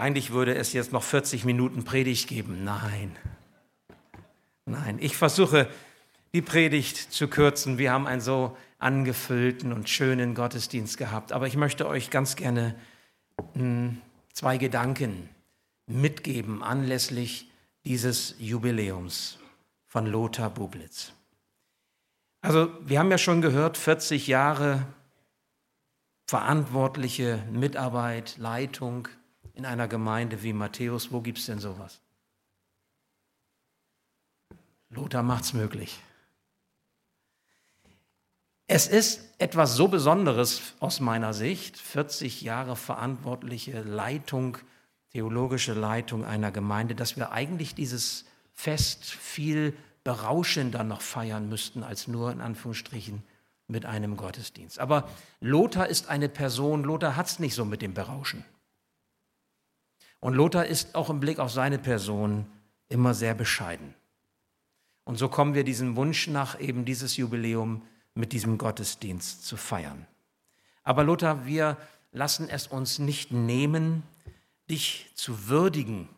Eigentlich würde es jetzt noch 40 Minuten Predigt geben. Nein. Nein, ich versuche die Predigt zu kürzen. Wir haben einen so angefüllten und schönen Gottesdienst gehabt. Aber ich möchte euch ganz gerne hm, zwei Gedanken mitgeben anlässlich dieses Jubiläums von Lothar Bublitz. Also wir haben ja schon gehört, 40 Jahre verantwortliche Mitarbeit, Leitung in einer Gemeinde wie Matthäus. Wo gibt es denn sowas? Lothar macht es möglich. Es ist etwas so Besonderes aus meiner Sicht, 40 Jahre verantwortliche Leitung, theologische Leitung einer Gemeinde, dass wir eigentlich dieses Fest viel berauschender noch feiern müssten als nur in Anführungsstrichen mit einem Gottesdienst. Aber Lothar ist eine Person, Lothar hat es nicht so mit dem Berauschen. Und Lothar ist auch im Blick auf seine Person immer sehr bescheiden. Und so kommen wir diesem Wunsch nach, eben dieses Jubiläum mit diesem Gottesdienst zu feiern. Aber Lothar, wir lassen es uns nicht nehmen, dich zu würdigen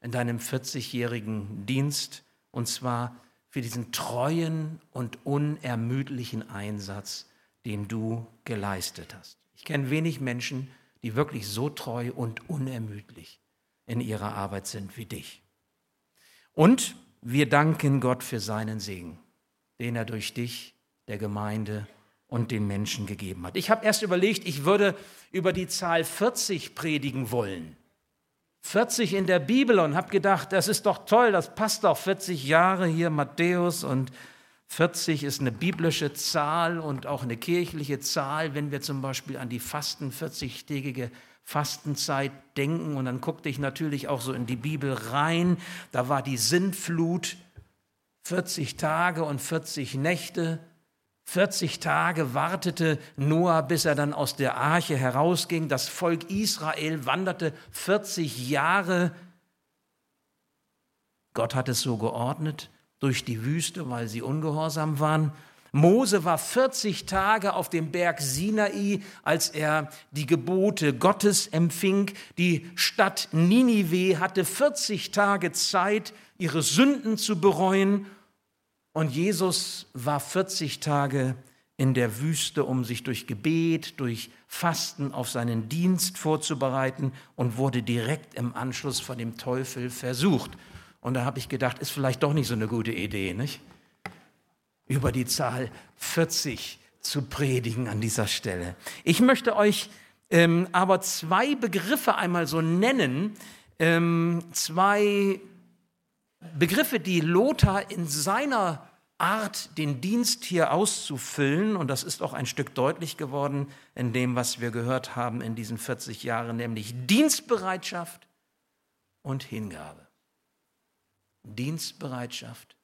in deinem 40-jährigen Dienst, und zwar für diesen treuen und unermüdlichen Einsatz, den du geleistet hast. Ich kenne wenig Menschen, die wirklich so treu und unermüdlich in ihrer Arbeit sind wie dich. Und wir danken Gott für seinen Segen, den er durch dich, der Gemeinde und den Menschen gegeben hat. Ich habe erst überlegt, ich würde über die Zahl 40 predigen wollen. 40 in der Bibel und habe gedacht, das ist doch toll, das passt doch 40 Jahre hier Matthäus und 40 ist eine biblische Zahl und auch eine kirchliche Zahl, wenn wir zum Beispiel an die Fasten, 40-tägige Fastenzeit denken. Und dann guckte ich natürlich auch so in die Bibel rein. Da war die Sintflut, 40 Tage und 40 Nächte. 40 Tage wartete Noah, bis er dann aus der Arche herausging. Das Volk Israel wanderte 40 Jahre. Gott hat es so geordnet durch die Wüste, weil sie ungehorsam waren. Mose war 40 Tage auf dem Berg Sinai, als er die Gebote Gottes empfing. Die Stadt Ninive hatte 40 Tage Zeit, ihre Sünden zu bereuen und Jesus war 40 Tage in der Wüste, um sich durch Gebet, durch Fasten auf seinen Dienst vorzubereiten und wurde direkt im Anschluss von dem Teufel versucht. Und da habe ich gedacht, ist vielleicht doch nicht so eine gute Idee, nicht? Über die Zahl 40 zu predigen an dieser Stelle. Ich möchte euch ähm, aber zwei Begriffe einmal so nennen, ähm, zwei Begriffe, die Lothar in seiner Art, den Dienst hier auszufüllen, und das ist auch ein Stück deutlich geworden in dem, was wir gehört haben in diesen 40 Jahren, nämlich Dienstbereitschaft und Hingabe. Dienstbereitschaft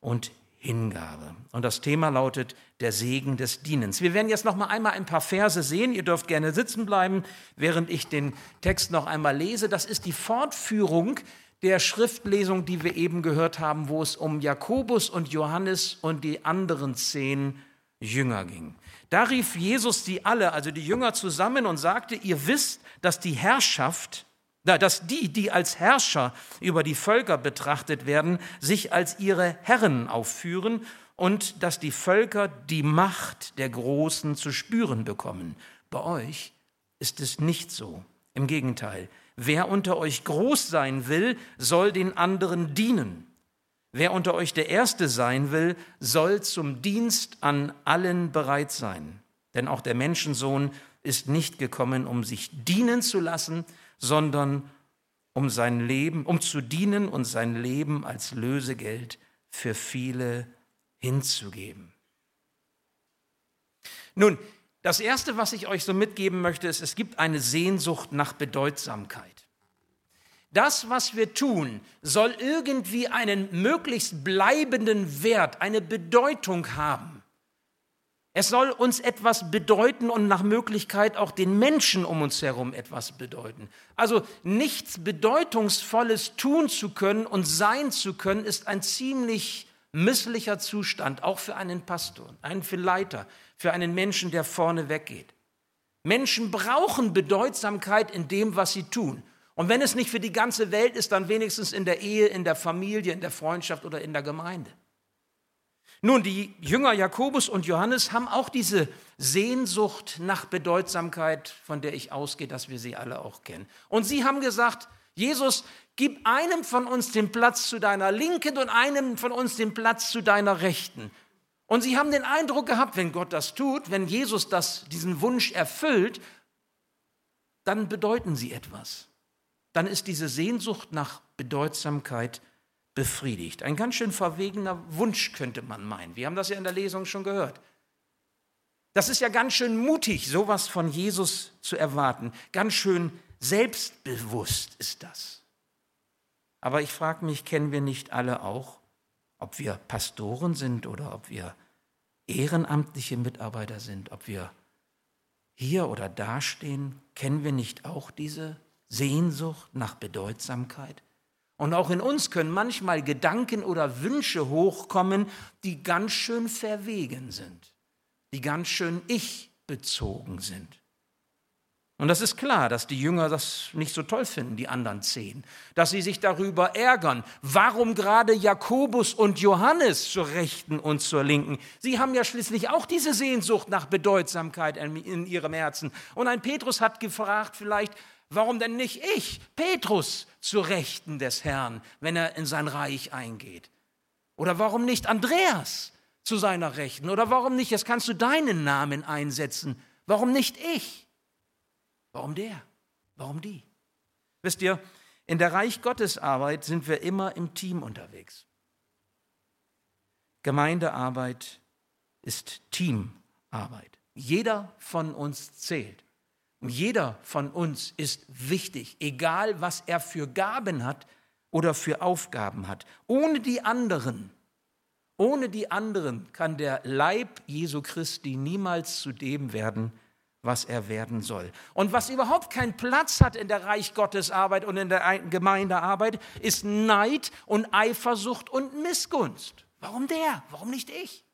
und Hingabe. Und das Thema lautet der Segen des Dienens. Wir werden jetzt noch mal einmal ein paar Verse sehen. Ihr dürft gerne sitzen bleiben, während ich den Text noch einmal lese. Das ist die Fortführung der Schriftlesung, die wir eben gehört haben, wo es um Jakobus und Johannes und die anderen zehn Jünger ging. Da rief Jesus sie alle, also die Jünger zusammen und sagte, ihr wisst, dass die Herrschaft, dass die, die als Herrscher über die Völker betrachtet werden, sich als ihre Herren aufführen und dass die Völker die Macht der Großen zu spüren bekommen. Bei euch ist es nicht so. Im Gegenteil, Wer unter euch groß sein will, soll den anderen dienen. Wer unter euch der Erste sein will, soll zum Dienst an allen bereit sein. Denn auch der Menschensohn ist nicht gekommen, um sich dienen zu lassen, sondern um sein Leben, um zu dienen und sein Leben als Lösegeld für viele hinzugeben. Nun, das Erste, was ich euch so mitgeben möchte, ist, es gibt eine Sehnsucht nach Bedeutsamkeit. Das, was wir tun, soll irgendwie einen möglichst bleibenden Wert, eine Bedeutung haben. Es soll uns etwas bedeuten und nach Möglichkeit auch den Menschen um uns herum etwas bedeuten. Also nichts Bedeutungsvolles tun zu können und sein zu können, ist ein ziemlich misslicher Zustand, auch für einen Pastor, einen Leiter, für einen Menschen, der vorne weggeht. Menschen brauchen Bedeutsamkeit in dem, was sie tun. Und wenn es nicht für die ganze Welt ist, dann wenigstens in der Ehe, in der Familie, in der Freundschaft oder in der Gemeinde. Nun, die Jünger Jakobus und Johannes haben auch diese Sehnsucht nach Bedeutsamkeit, von der ich ausgehe, dass wir sie alle auch kennen. Und sie haben gesagt, Jesus, gib einem von uns den Platz zu deiner Linken und einem von uns den Platz zu deiner Rechten. Und sie haben den Eindruck gehabt, wenn Gott das tut, wenn Jesus das, diesen Wunsch erfüllt, dann bedeuten sie etwas. Dann ist diese Sehnsucht nach Bedeutsamkeit befriedigt. Ein ganz schön verwegener Wunsch könnte man meinen. Wir haben das ja in der Lesung schon gehört. Das ist ja ganz schön mutig, sowas von Jesus zu erwarten. Ganz schön selbstbewusst ist das. Aber ich frage mich, kennen wir nicht alle auch, ob wir Pastoren sind oder ob wir ehrenamtliche Mitarbeiter sind, ob wir hier oder da stehen, kennen wir nicht auch diese Sehnsucht nach Bedeutsamkeit? Und auch in uns können manchmal Gedanken oder Wünsche hochkommen, die ganz schön verwegen sind, die ganz schön ich-bezogen sind. Und das ist klar, dass die Jünger das nicht so toll finden, die anderen zehn, dass sie sich darüber ärgern. Warum gerade Jakobus und Johannes zur Rechten und zur Linken? Sie haben ja schließlich auch diese Sehnsucht nach Bedeutsamkeit in ihrem Herzen. Und ein Petrus hat gefragt vielleicht, warum denn nicht ich, Petrus, zur Rechten des Herrn, wenn er in sein Reich eingeht? Oder warum nicht Andreas zu seiner Rechten? Oder warum nicht, jetzt kannst du deinen Namen einsetzen, warum nicht ich? Warum der? Warum die? Wisst ihr, in der Reich Gottes Arbeit sind wir immer im Team unterwegs. Gemeindearbeit ist Teamarbeit. Jeder von uns zählt. Jeder von uns ist wichtig, egal was er für Gaben hat oder für Aufgaben hat. Ohne die anderen, ohne die anderen kann der Leib Jesu Christi niemals zu dem werden, was er werden soll. Und was überhaupt keinen Platz hat in der Reich Gottes Arbeit und in der Gemeindearbeit, ist Neid und Eifersucht und Missgunst. Warum der? Warum nicht ich?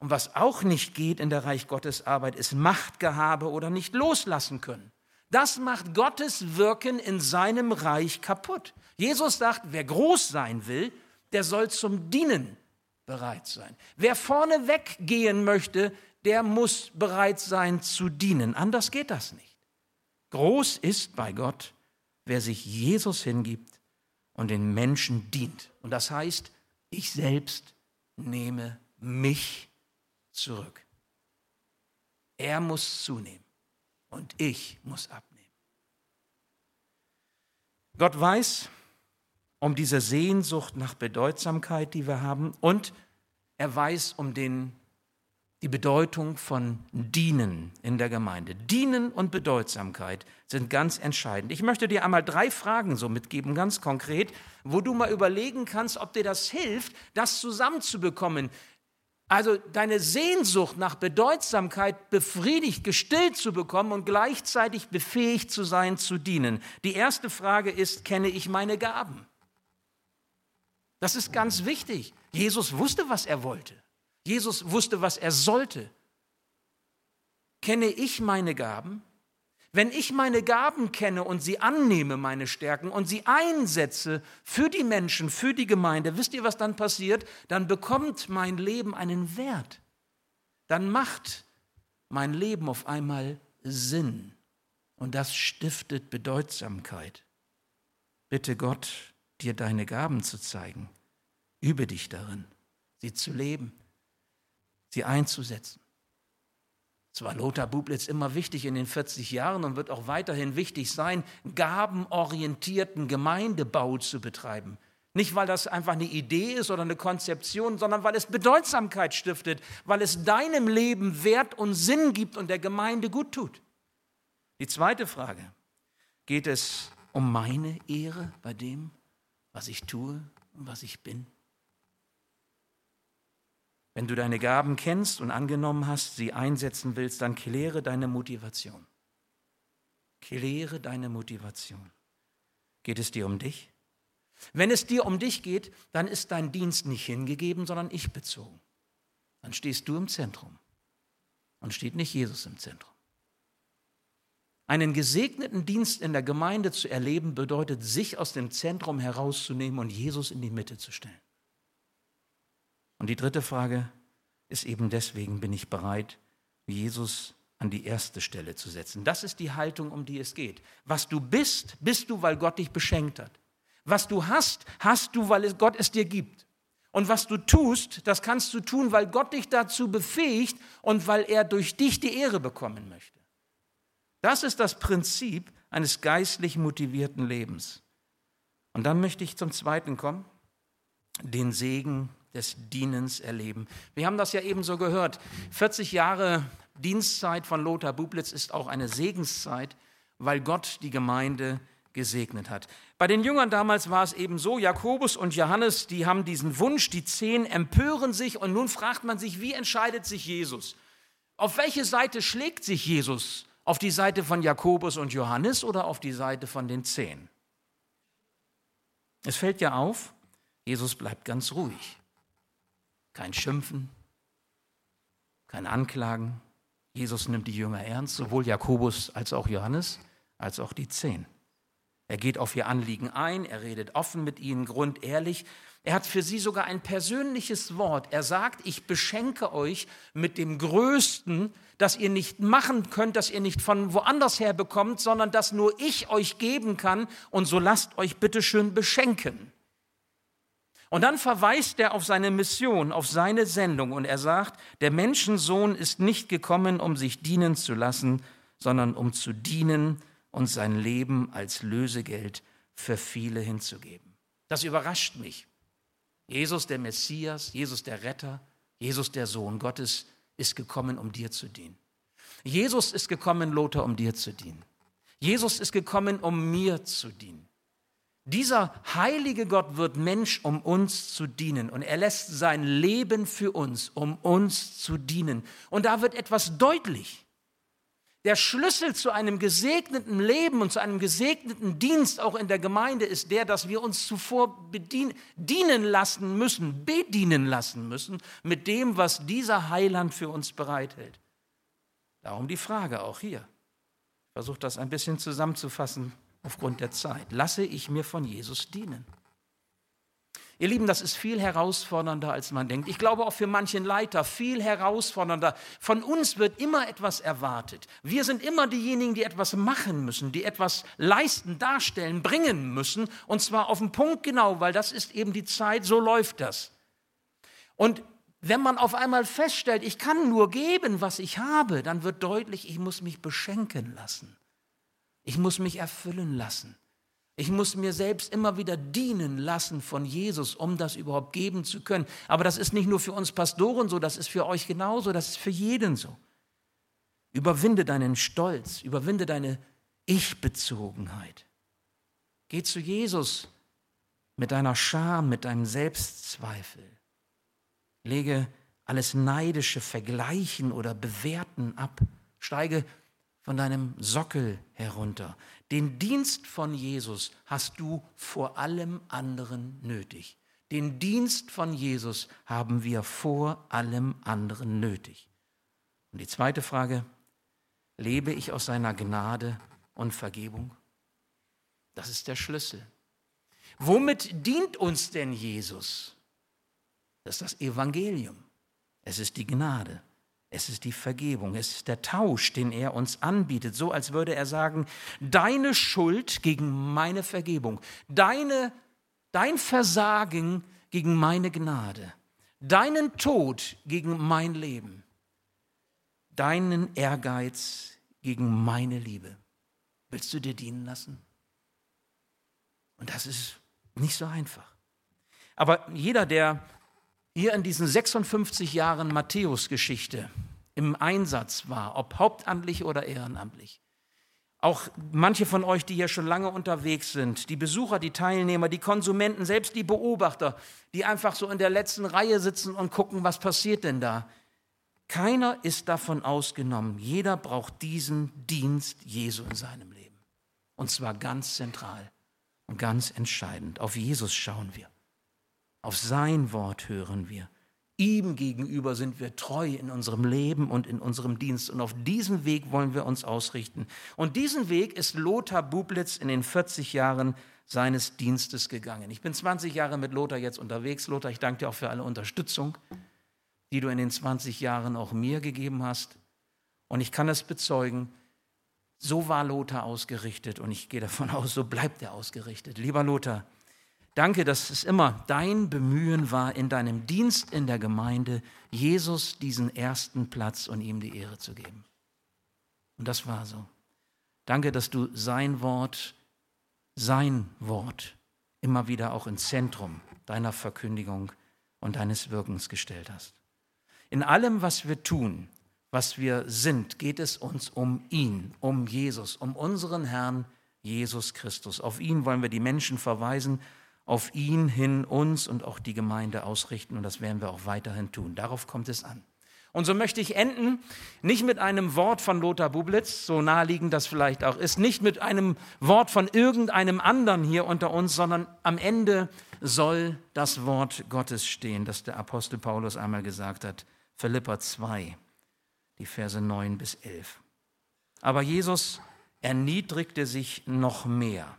Und was auch nicht geht in der Reich Gottes Arbeit, ist Machtgehabe oder nicht loslassen können. Das macht Gottes Wirken in seinem Reich kaputt. Jesus sagt, wer groß sein will, der soll zum Dienen bereit sein. Wer vorne weggehen möchte, der muss bereit sein zu dienen. Anders geht das nicht. Groß ist bei Gott, wer sich Jesus hingibt und den Menschen dient. Und das heißt, ich selbst nehme mich zurück. Er muss zunehmen und ich muss abnehmen. Gott weiß um diese Sehnsucht nach Bedeutsamkeit, die wir haben, und er weiß um den die Bedeutung von Dienen in der Gemeinde. Dienen und Bedeutsamkeit sind ganz entscheidend. Ich möchte dir einmal drei Fragen so mitgeben, ganz konkret, wo du mal überlegen kannst, ob dir das hilft, das zusammenzubekommen. Also deine Sehnsucht nach Bedeutsamkeit befriedigt, gestillt zu bekommen und gleichzeitig befähigt zu sein, zu dienen. Die erste Frage ist, kenne ich meine Gaben? Das ist ganz wichtig. Jesus wusste, was er wollte. Jesus wusste, was er sollte. Kenne ich meine Gaben? Wenn ich meine Gaben kenne und sie annehme, meine Stärken, und sie einsetze für die Menschen, für die Gemeinde, wisst ihr, was dann passiert? Dann bekommt mein Leben einen Wert. Dann macht mein Leben auf einmal Sinn. Und das stiftet Bedeutsamkeit. Bitte Gott, dir deine Gaben zu zeigen. Übe dich darin, sie zu leben sie einzusetzen. Es war Lothar Bublitz immer wichtig in den 40 Jahren und wird auch weiterhin wichtig sein, gabenorientierten Gemeindebau zu betreiben. Nicht, weil das einfach eine Idee ist oder eine Konzeption, sondern weil es Bedeutsamkeit stiftet, weil es deinem Leben Wert und Sinn gibt und der Gemeinde gut tut. Die zweite Frage, geht es um meine Ehre bei dem, was ich tue und was ich bin? Wenn du deine Gaben kennst und angenommen hast, sie einsetzen willst, dann kläre deine Motivation. Kläre deine Motivation. Geht es dir um dich? Wenn es dir um dich geht, dann ist dein Dienst nicht hingegeben, sondern ich bezogen. Dann stehst du im Zentrum und steht nicht Jesus im Zentrum. Einen gesegneten Dienst in der Gemeinde zu erleben, bedeutet, sich aus dem Zentrum herauszunehmen und Jesus in die Mitte zu stellen. Und die dritte Frage ist eben deswegen, bin ich bereit, Jesus an die erste Stelle zu setzen. Das ist die Haltung, um die es geht. Was du bist, bist du, weil Gott dich beschenkt hat. Was du hast, hast du, weil Gott es dir gibt. Und was du tust, das kannst du tun, weil Gott dich dazu befähigt und weil er durch dich die Ehre bekommen möchte. Das ist das Prinzip eines geistlich motivierten Lebens. Und dann möchte ich zum zweiten kommen, den Segen des Dienens erleben. Wir haben das ja eben so gehört. 40 Jahre Dienstzeit von Lothar Bublitz ist auch eine Segenszeit, weil Gott die Gemeinde gesegnet hat. Bei den Jüngern damals war es eben so, Jakobus und Johannes, die haben diesen Wunsch, die zehn empören sich und nun fragt man sich, wie entscheidet sich Jesus? Auf welche Seite schlägt sich Jesus? Auf die Seite von Jakobus und Johannes oder auf die Seite von den zehn? Es fällt ja auf, Jesus bleibt ganz ruhig. Kein Schimpfen, kein Anklagen, Jesus nimmt die Jünger ernst, sowohl Jakobus als auch Johannes, als auch die Zehn. Er geht auf ihr Anliegen ein, er redet offen mit ihnen, grundehrlich. Er hat für sie sogar ein persönliches Wort. Er sagt, ich beschenke euch mit dem Größten, das ihr nicht machen könnt, das ihr nicht von woanders her bekommt, sondern das nur ich euch geben kann. Und so lasst euch bitteschön beschenken. Und dann verweist er auf seine Mission, auf seine Sendung und er sagt, der Menschensohn ist nicht gekommen, um sich dienen zu lassen, sondern um zu dienen und sein Leben als Lösegeld für viele hinzugeben. Das überrascht mich. Jesus der Messias, Jesus der Retter, Jesus der Sohn Gottes ist gekommen, um dir zu dienen. Jesus ist gekommen, Lothar, um dir zu dienen. Jesus ist gekommen, um mir zu dienen. Dieser heilige Gott wird Mensch, um uns zu dienen. Und er lässt sein Leben für uns, um uns zu dienen. Und da wird etwas deutlich. Der Schlüssel zu einem gesegneten Leben und zu einem gesegneten Dienst auch in der Gemeinde ist der, dass wir uns zuvor bedienen, dienen lassen müssen, bedienen lassen müssen mit dem, was dieser Heiland für uns bereithält. Darum die Frage auch hier. Ich versuche das ein bisschen zusammenzufassen aufgrund der Zeit. Lasse ich mir von Jesus dienen? Ihr Lieben, das ist viel herausfordernder, als man denkt. Ich glaube auch für manchen Leiter viel herausfordernder. Von uns wird immer etwas erwartet. Wir sind immer diejenigen, die etwas machen müssen, die etwas leisten, darstellen, bringen müssen. Und zwar auf den Punkt genau, weil das ist eben die Zeit, so läuft das. Und wenn man auf einmal feststellt, ich kann nur geben, was ich habe, dann wird deutlich, ich muss mich beschenken lassen. Ich muss mich erfüllen lassen. Ich muss mir selbst immer wieder dienen lassen von Jesus, um das überhaupt geben zu können. Aber das ist nicht nur für uns Pastoren so, das ist für euch genauso, das ist für jeden so. Überwinde deinen Stolz, überwinde deine Ich-Bezogenheit. Geh zu Jesus mit deiner Scham, mit deinem Selbstzweifel. Lege alles neidische Vergleichen oder Bewerten ab. Steige von deinem Sockel herunter. Den Dienst von Jesus hast du vor allem anderen nötig. Den Dienst von Jesus haben wir vor allem anderen nötig. Und die zweite Frage, lebe ich aus seiner Gnade und Vergebung? Das ist der Schlüssel. Womit dient uns denn Jesus? Das ist das Evangelium. Es ist die Gnade. Es ist die Vergebung, es ist der Tausch, den er uns anbietet, so als würde er sagen, deine Schuld gegen meine Vergebung, deine, dein Versagen gegen meine Gnade, deinen Tod gegen mein Leben, deinen Ehrgeiz gegen meine Liebe. Willst du dir dienen lassen? Und das ist nicht so einfach. Aber jeder, der hier in diesen 56 Jahren Matthäus-Geschichte im Einsatz war, ob hauptamtlich oder ehrenamtlich. Auch manche von euch, die hier schon lange unterwegs sind, die Besucher, die Teilnehmer, die Konsumenten, selbst die Beobachter, die einfach so in der letzten Reihe sitzen und gucken, was passiert denn da. Keiner ist davon ausgenommen. Jeder braucht diesen Dienst Jesu in seinem Leben. Und zwar ganz zentral und ganz entscheidend. Auf Jesus schauen wir. Auf sein Wort hören wir. Ihm gegenüber sind wir treu in unserem Leben und in unserem Dienst. Und auf diesen Weg wollen wir uns ausrichten. Und diesen Weg ist Lothar Bublitz in den 40 Jahren seines Dienstes gegangen. Ich bin 20 Jahre mit Lothar jetzt unterwegs. Lothar, ich danke dir auch für alle Unterstützung, die du in den 20 Jahren auch mir gegeben hast. Und ich kann es bezeugen, so war Lothar ausgerichtet und ich gehe davon aus, so bleibt er ausgerichtet. Lieber Lothar, Danke, dass es immer dein Bemühen war, in deinem Dienst in der Gemeinde Jesus diesen ersten Platz und ihm die Ehre zu geben. Und das war so. Danke, dass du sein Wort, sein Wort immer wieder auch ins Zentrum deiner Verkündigung und deines Wirkens gestellt hast. In allem, was wir tun, was wir sind, geht es uns um ihn, um Jesus, um unseren Herrn Jesus Christus. Auf ihn wollen wir die Menschen verweisen auf ihn hin uns und auch die Gemeinde ausrichten und das werden wir auch weiterhin tun. Darauf kommt es an. Und so möchte ich enden, nicht mit einem Wort von Lothar Bublitz, so naheliegend das vielleicht auch ist, nicht mit einem Wort von irgendeinem anderen hier unter uns, sondern am Ende soll das Wort Gottes stehen, das der Apostel Paulus einmal gesagt hat, Philippa 2, die Verse 9 bis 11. Aber Jesus erniedrigte sich noch mehr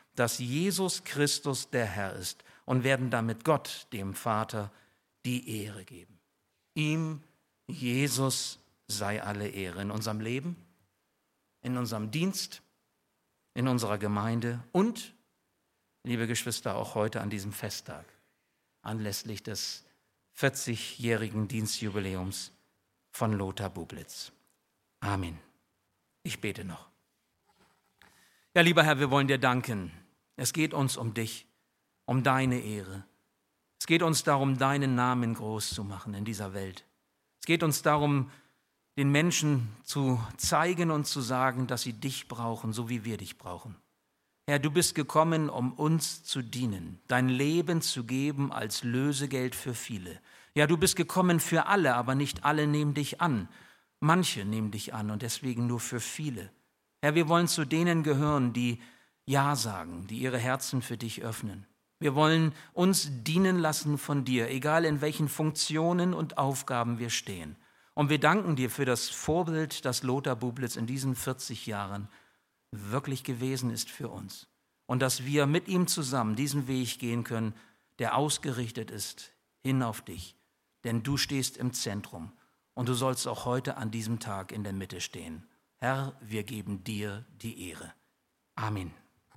dass Jesus Christus der Herr ist und werden damit Gott, dem Vater, die Ehre geben. Ihm, Jesus, sei alle Ehre in unserem Leben, in unserem Dienst, in unserer Gemeinde und, liebe Geschwister, auch heute an diesem Festtag, anlässlich des 40-jährigen Dienstjubiläums von Lothar Bublitz. Amen. Ich bete noch. Ja, lieber Herr, wir wollen dir danken es geht uns um dich, um deine Ehre. Es geht uns darum, deinen Namen groß zu machen in dieser Welt. Es geht uns darum, den Menschen zu zeigen und zu sagen, dass sie dich brauchen, so wie wir dich brauchen. Herr, du bist gekommen, um uns zu dienen, dein Leben zu geben als Lösegeld für viele. Ja, du bist gekommen für alle, aber nicht alle nehmen dich an. Manche nehmen dich an und deswegen nur für viele. Herr, wir wollen zu denen gehören, die ja sagen, die ihre Herzen für dich öffnen. Wir wollen uns dienen lassen von dir, egal in welchen Funktionen und Aufgaben wir stehen. Und wir danken dir für das Vorbild, das Lothar Bublitz in diesen 40 Jahren wirklich gewesen ist für uns. Und dass wir mit ihm zusammen diesen Weg gehen können, der ausgerichtet ist hin auf dich. Denn du stehst im Zentrum und du sollst auch heute an diesem Tag in der Mitte stehen. Herr, wir geben dir die Ehre. Amen.